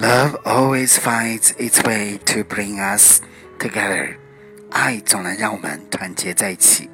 Love always finds its way to bring us together. 爱总能让我们团结在一起。